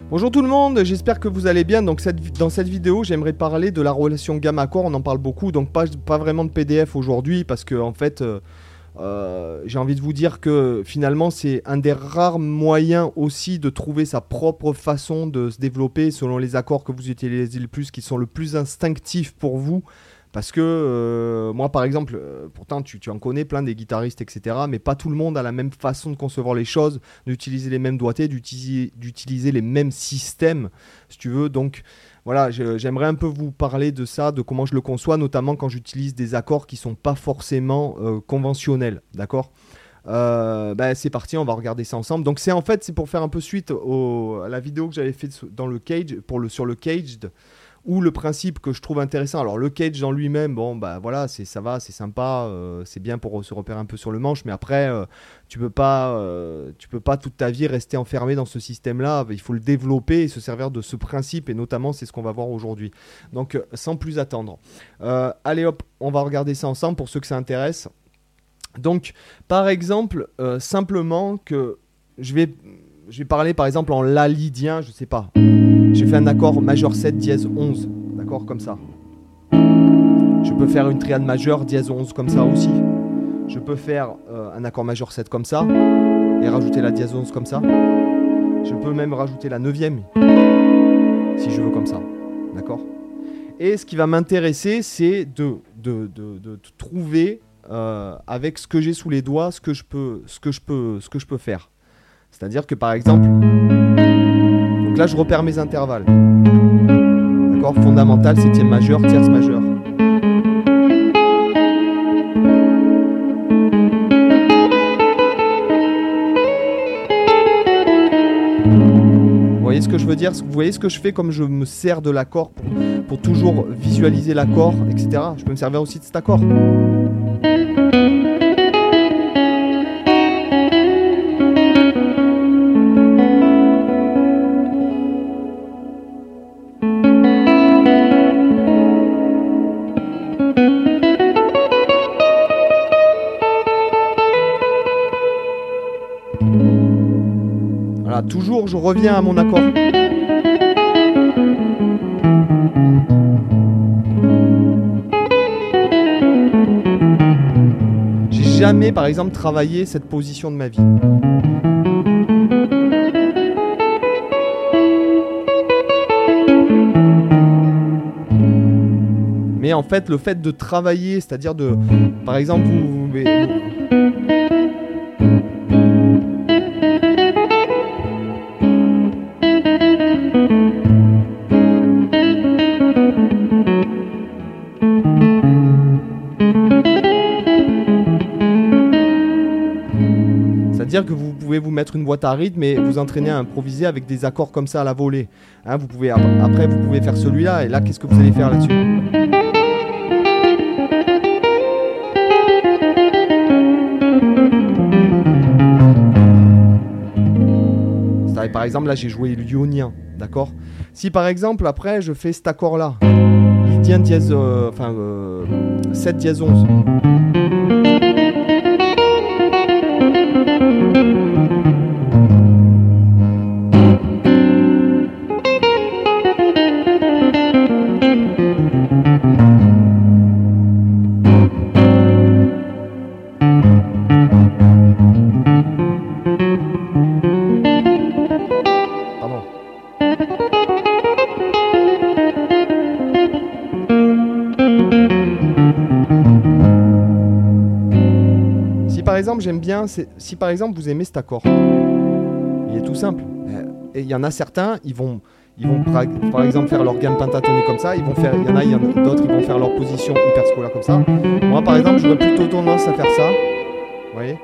Bonjour tout le monde, j'espère que vous allez bien. Dans cette vidéo, j'aimerais parler de la relation gamme-accord. On en parle beaucoup, donc pas, pas vraiment de PDF aujourd'hui parce que en fait, euh, euh, j'ai envie de vous dire que finalement, c'est un des rares moyens aussi de trouver sa propre façon de se développer selon les accords que vous utilisez le plus, qui sont le plus instinctifs pour vous. Parce que euh, moi, par exemple, euh, pourtant tu, en connais plein des guitaristes, etc. Mais pas tout le monde a la même façon de concevoir les choses, d'utiliser les mêmes doigtés, d'utiliser les mêmes systèmes, si tu veux. Donc voilà, j'aimerais un peu vous parler de ça, de comment je le conçois, notamment quand j'utilise des accords qui sont pas forcément euh, conventionnels, d'accord? Euh, bah, c'est parti, on va regarder ça ensemble. Donc c'est en fait c'est pour faire un peu suite à la vidéo que j'avais faite dans le cage pour le sur le caged ou le principe que je trouve intéressant. Alors le cage en lui-même, bon bah voilà, c'est ça va, c'est sympa, euh, c'est bien pour se repérer un peu sur le manche, mais après euh, tu peux pas, euh, tu peux pas toute ta vie rester enfermé dans ce système-là. Il faut le développer et se servir de ce principe et notamment c'est ce qu'on va voir aujourd'hui. Donc euh, sans plus attendre, Euh, allez hop, on va regarder ça ensemble pour ceux que ça intéresse. Donc par exemple, euh, simplement que je vais, parler par exemple en la lydien, je sais pas. J'ai fait un accord majeur 7 dièse 11, d'accord comme ça. Je peux faire une triade majeure dièse 11 comme ça aussi. Je peux faire euh, un accord majeur 7 comme ça et rajouter la dièse 11 comme ça. Je peux même rajouter la neuvième si je veux comme ça, d'accord Et ce qui va m'intéresser, c'est de, de, de- de trouver euh, avec ce que j'ai sous les doigts ce que je peux, ce que je peux, ce que je peux faire. C'est-à-dire que par exemple, donc là je repère mes intervalles. D'accord Fondamental, septième majeur, tierce majeure. Vous voyez ce que je veux dire? Vous voyez ce que je fais comme je me sers de l'accord pour, pour toujours visualiser l'accord, etc. Je peux me servir aussi de cet accord. Je reviens à mon accord. J'ai jamais, par exemple, travaillé cette position de ma vie. Mais en fait, le fait de travailler, c'est-à-dire de, par exemple, vous- C'est-à-dire que vous pouvez vous mettre une boîte à rythme et vous entraîner à improviser avec des accords comme ça à la volée. Hein, vous pouvez, après, vous pouvez faire celui-là et là, qu'est-ce que vous allez faire là-dessus? Par exemple, là, j'ai joué lionien, d'accord? Si par exemple, après, je fais cet accord-là, dièse, euh, enfin, euh, 7 dièse 11. J'aime bien, c'est- si par exemple vous aimez cet accord, il est tout simple. Et il y en a certains, ils vont, ils vont par, exemple faire leur gamme pentatonique comme ça. Ils vont faire, il y en a, a d'autres, ils vont faire leur position hyperscolaire comme ça. Moi par exemple, j'aurais plutôt tendance à faire ça. Vous voyez?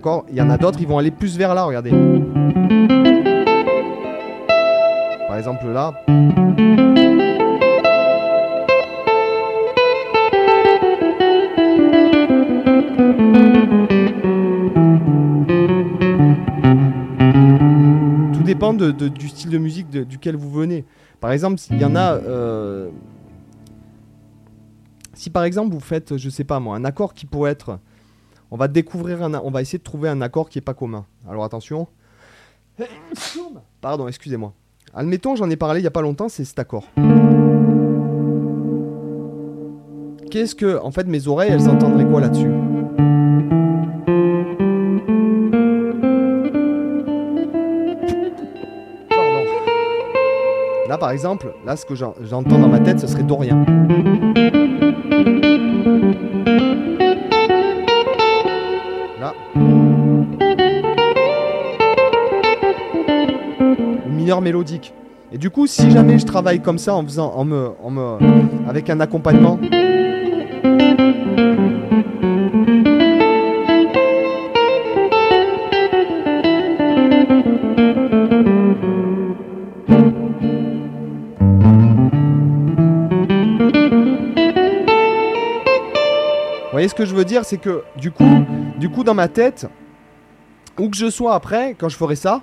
D'accord? Il y en a d'autres, ils vont aller plus vers là, regardez. Par exemple, là. dépend de, de- du style de musique de- duquel vous venez. Par exemple, il y en a. euh, si par exemple vous faites, je sais pas moi, un accord qui pourrait être. On va découvrir essayer de trouver un accord qui est pas commun. Alors attention. Pardon, excusez-moi. Admettons, j'en ai parlé il y a pas longtemps, c'est cet accord. Qu'est-ce que. En fait, mes oreilles, elles entendraient quoi là-dessus? Pardon. Là, par exemple, là, ce que j'en- j'entends dans ma tête, ce serait Dorian. Mélodique. Et du coup, si jamais je travaille comme ça en faisant, en me, en me, avec un accompagnement. Voyez ce que je veux dire, c'est que du coup, du coup dans ma tête, où que je sois après, quand je ferai ça,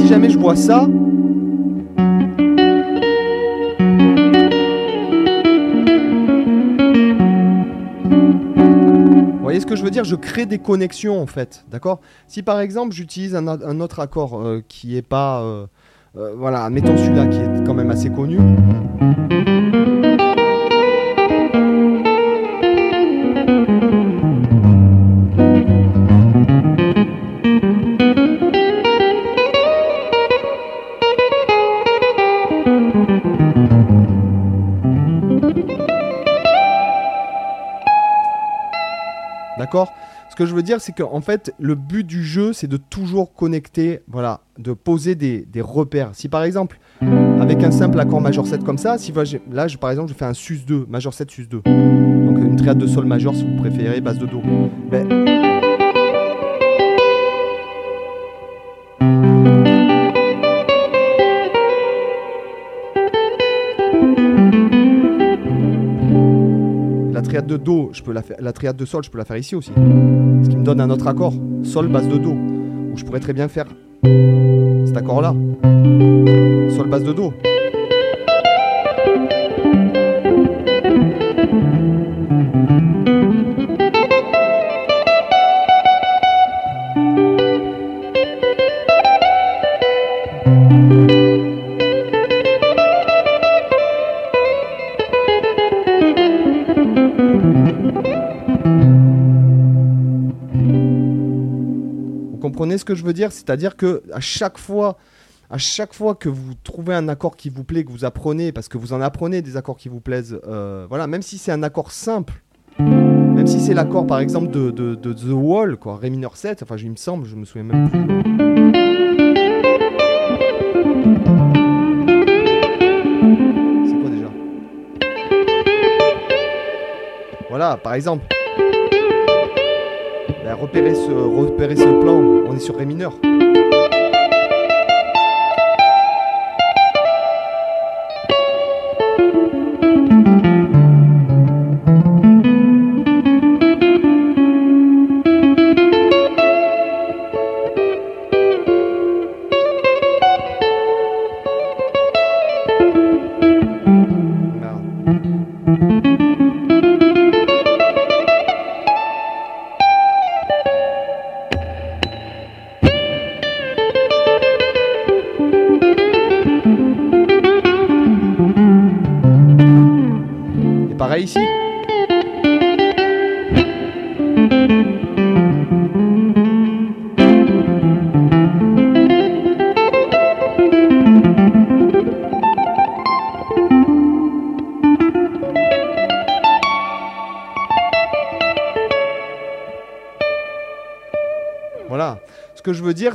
si jamais je vois ça, vous voyez ce que je veux dire? Je crée des connexions en fait, d'accord? Si par exemple j'utilise un, autre accord euh, qui est pas, euh, euh, voilà, admettons celui-là qui est quand même assez connu. D'accord? Ce que je veux dire, c'est qu'en fait, le but du jeu, c'est de toujours connecter, voilà, de poser des, repères. Si par exemple, avec un simple accord majeur 7 comme ça, si là, je, par exemple, je fais un sus 2, majeur 7, sus 2. Donc une triade de sol majeur si vous préférez, base de do. Ben, je peux la faire, la triade de sol, je peux la faire ici aussi. Ce qui me donne un autre accord, sol base de do, où je pourrais très bien faire cet accord-là, sol base de do. Comprenez ce que je veux dire? C'est-à-dire que à chaque fois, à chaque fois que vous trouvez un accord qui vous plaît, que vous apprenez, parce que vous en apprenez des accords qui vous plaisent, euh, voilà, même si c'est un accord simple, même si c'est l'accord par exemple de, de- The Wall, quoi, Ré mineur 7, enfin il me semble, je me souviens même plus. C'est quoi déjà? Voilà, par exemple. Repérez ce plan, on est sur Ré mineur.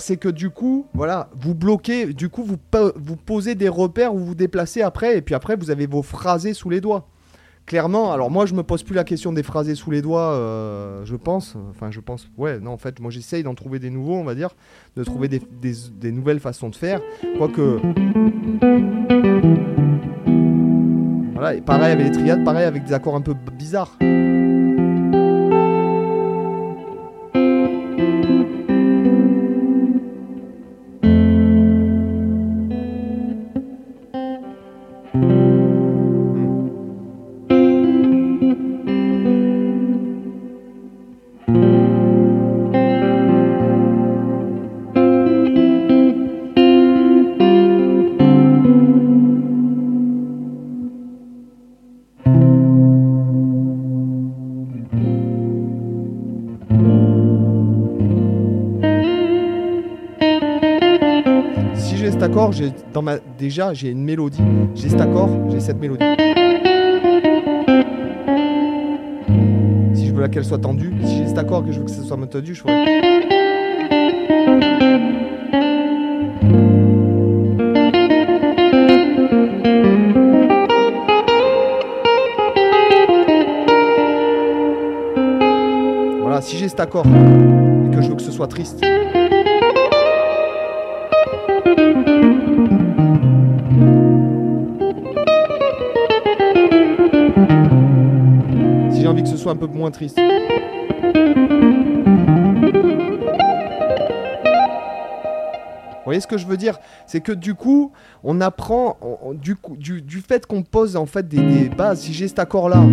C'est que du coup, voilà, vous bloquez, du coup, vous, vous posez des repères où vous déplacez après, et puis après, vous avez vos phrasés sous les doigts. Clairement, alors moi, je me pose plus la question des phrasés sous les doigts, euh, je pense. Enfin, je pense. Ouais, non, en fait, moi, j'essaye d'en trouver des nouveaux, on va dire, de trouver des, des- nouvelles façons de faire. Quoique. Voilà, et pareil avec les triades, pareil avec des accords un peu bizarres. Déjà j'ai une mélodie. J'ai cet accord, j'ai cette mélodie. Si je veux qu'elle soit tendue, si j'ai cet accord que je veux que ça soit tendu, je ferai. Voilà, si j'ai cet accord et que je veux que ce soit triste. Un peu moins triste. Vous voyez ce que je veux dire? C'est que du coup, on apprend du, du, fait qu'on pose en fait des, des bases. Si j'ai cet accord là,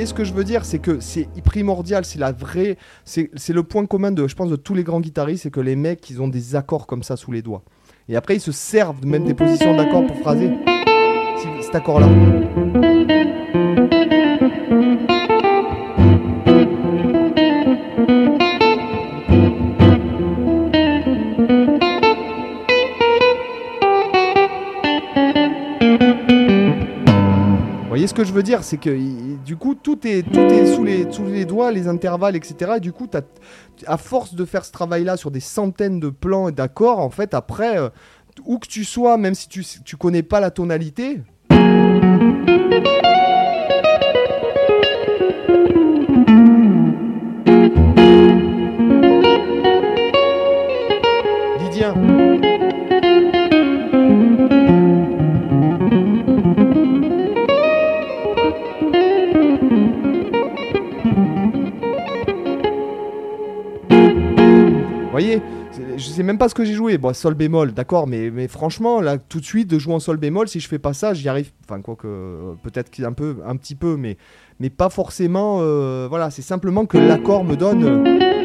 voyez ce que je veux dire C'est que c'est primordial, c'est la vraie. C'est le point commun, de, je pense, de tous les grands guitaristes, c'est que les mecs, ils ont des accords comme ça sous les doigts. Et après, ils se servent même des positions d'accords pour phraser. Cet accord-là. ce que je veux dire, c'est que du coup, tout est, tout sous, les, doigts, les intervalles, etc. Et du coup, as, à force de faire ce travail-là sur des centaines de plans et d'accords, en fait, après, euh, où que tu sois, même si tu, tu connais pas la tonalité, je sais même pas ce que j'ai joué. Bon, sol bémol, d'accord, mais, franchement, là, tout de suite, de jouer en sol bémol, si je fais pas ça, j'y arrive. Enfin, quoi que, peut-être un peu, un petit peu, mais, pas forcément. Euh, voilà, c'est simplement que l'accord me donne.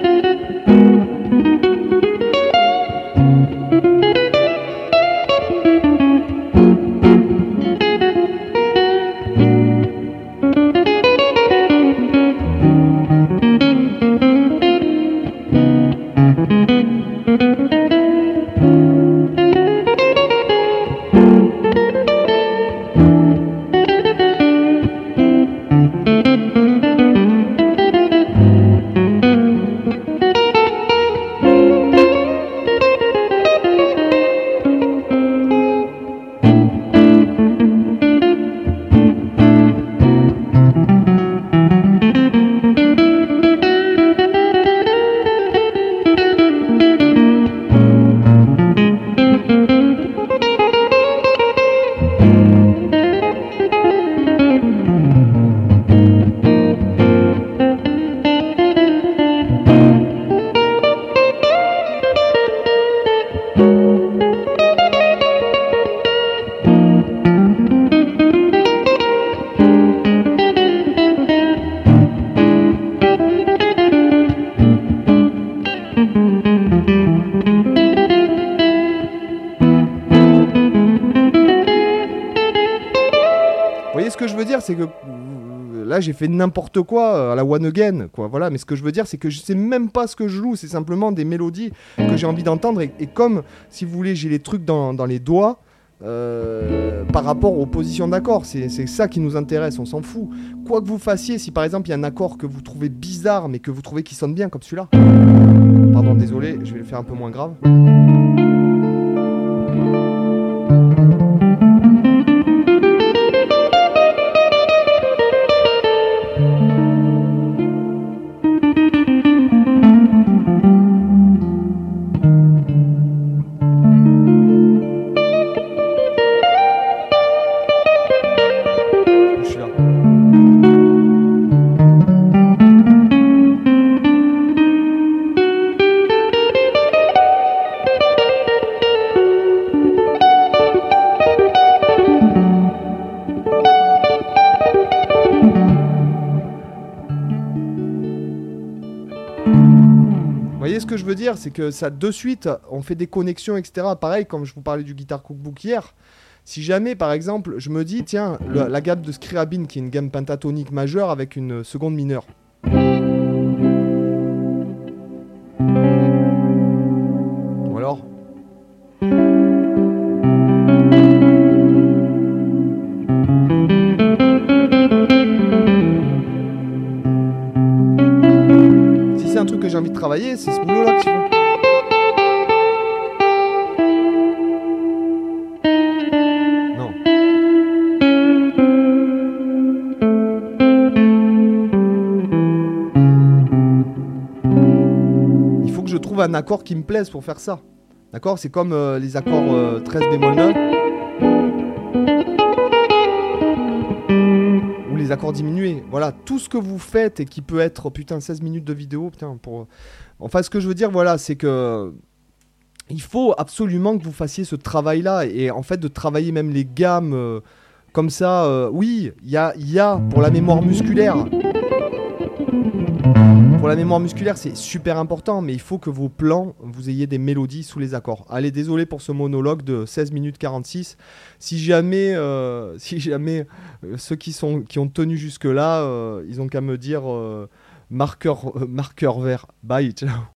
C'est que euh, là j'ai fait n'importe quoi euh, à la one again quoi voilà. Mais ce que je veux dire c'est que je sais même pas ce que je joue c'est simplement des mélodies que j'ai envie d'entendre. Et, comme si vous voulez j'ai les trucs dans, les doigts euh, par rapport aux positions d'accords c'est ça qui nous intéresse on s'en fout. Quoi que vous fassiez si par exemple il y a un accord que vous trouvez bizarre mais que vous trouvez qui sonne bien comme celui-là. Pardon désolé je vais le faire un peu moins grave veux dire, c'est que ça, de suite, on fait des connexions, etc. Pareil, comme je vous parlais du Guitar Cookbook hier. Si jamais, par exemple, je me dis, tiens, la gamme de Scriabin, qui est une gamme pentatonique majeure avec une seconde mineure. Un truc que j'ai envie de travailler, c'est ce boulot-là que. Non. Il faut que je trouve un accord qui me plaise pour faire ça. D'accord? C'est comme euh, les accords euh, 13 bémol 9. Les accords diminués. Voilà, tout ce que vous faites et qui peut être, putain, 16 minutes de vidéo, putain, pour... Enfin, ce que je veux dire, voilà, c'est que... Il faut absolument que vous fassiez ce travail-là et en fait de travailler même les gammes euh, comme ça. euh, oui, il y a, y a pour la mémoire musculaire. Pour la mémoire musculaire, c'est super important, mais il faut que vos plans, vous ayez des mélodies sous les accords. Allez, désolé pour ce monologue de 16 minutes 46. Si jamais, euh, si jamais euh, ceux qui, ont tenu jusque-là, euh, ils ont qu'à me dire marqueur vert. Bye, ciao.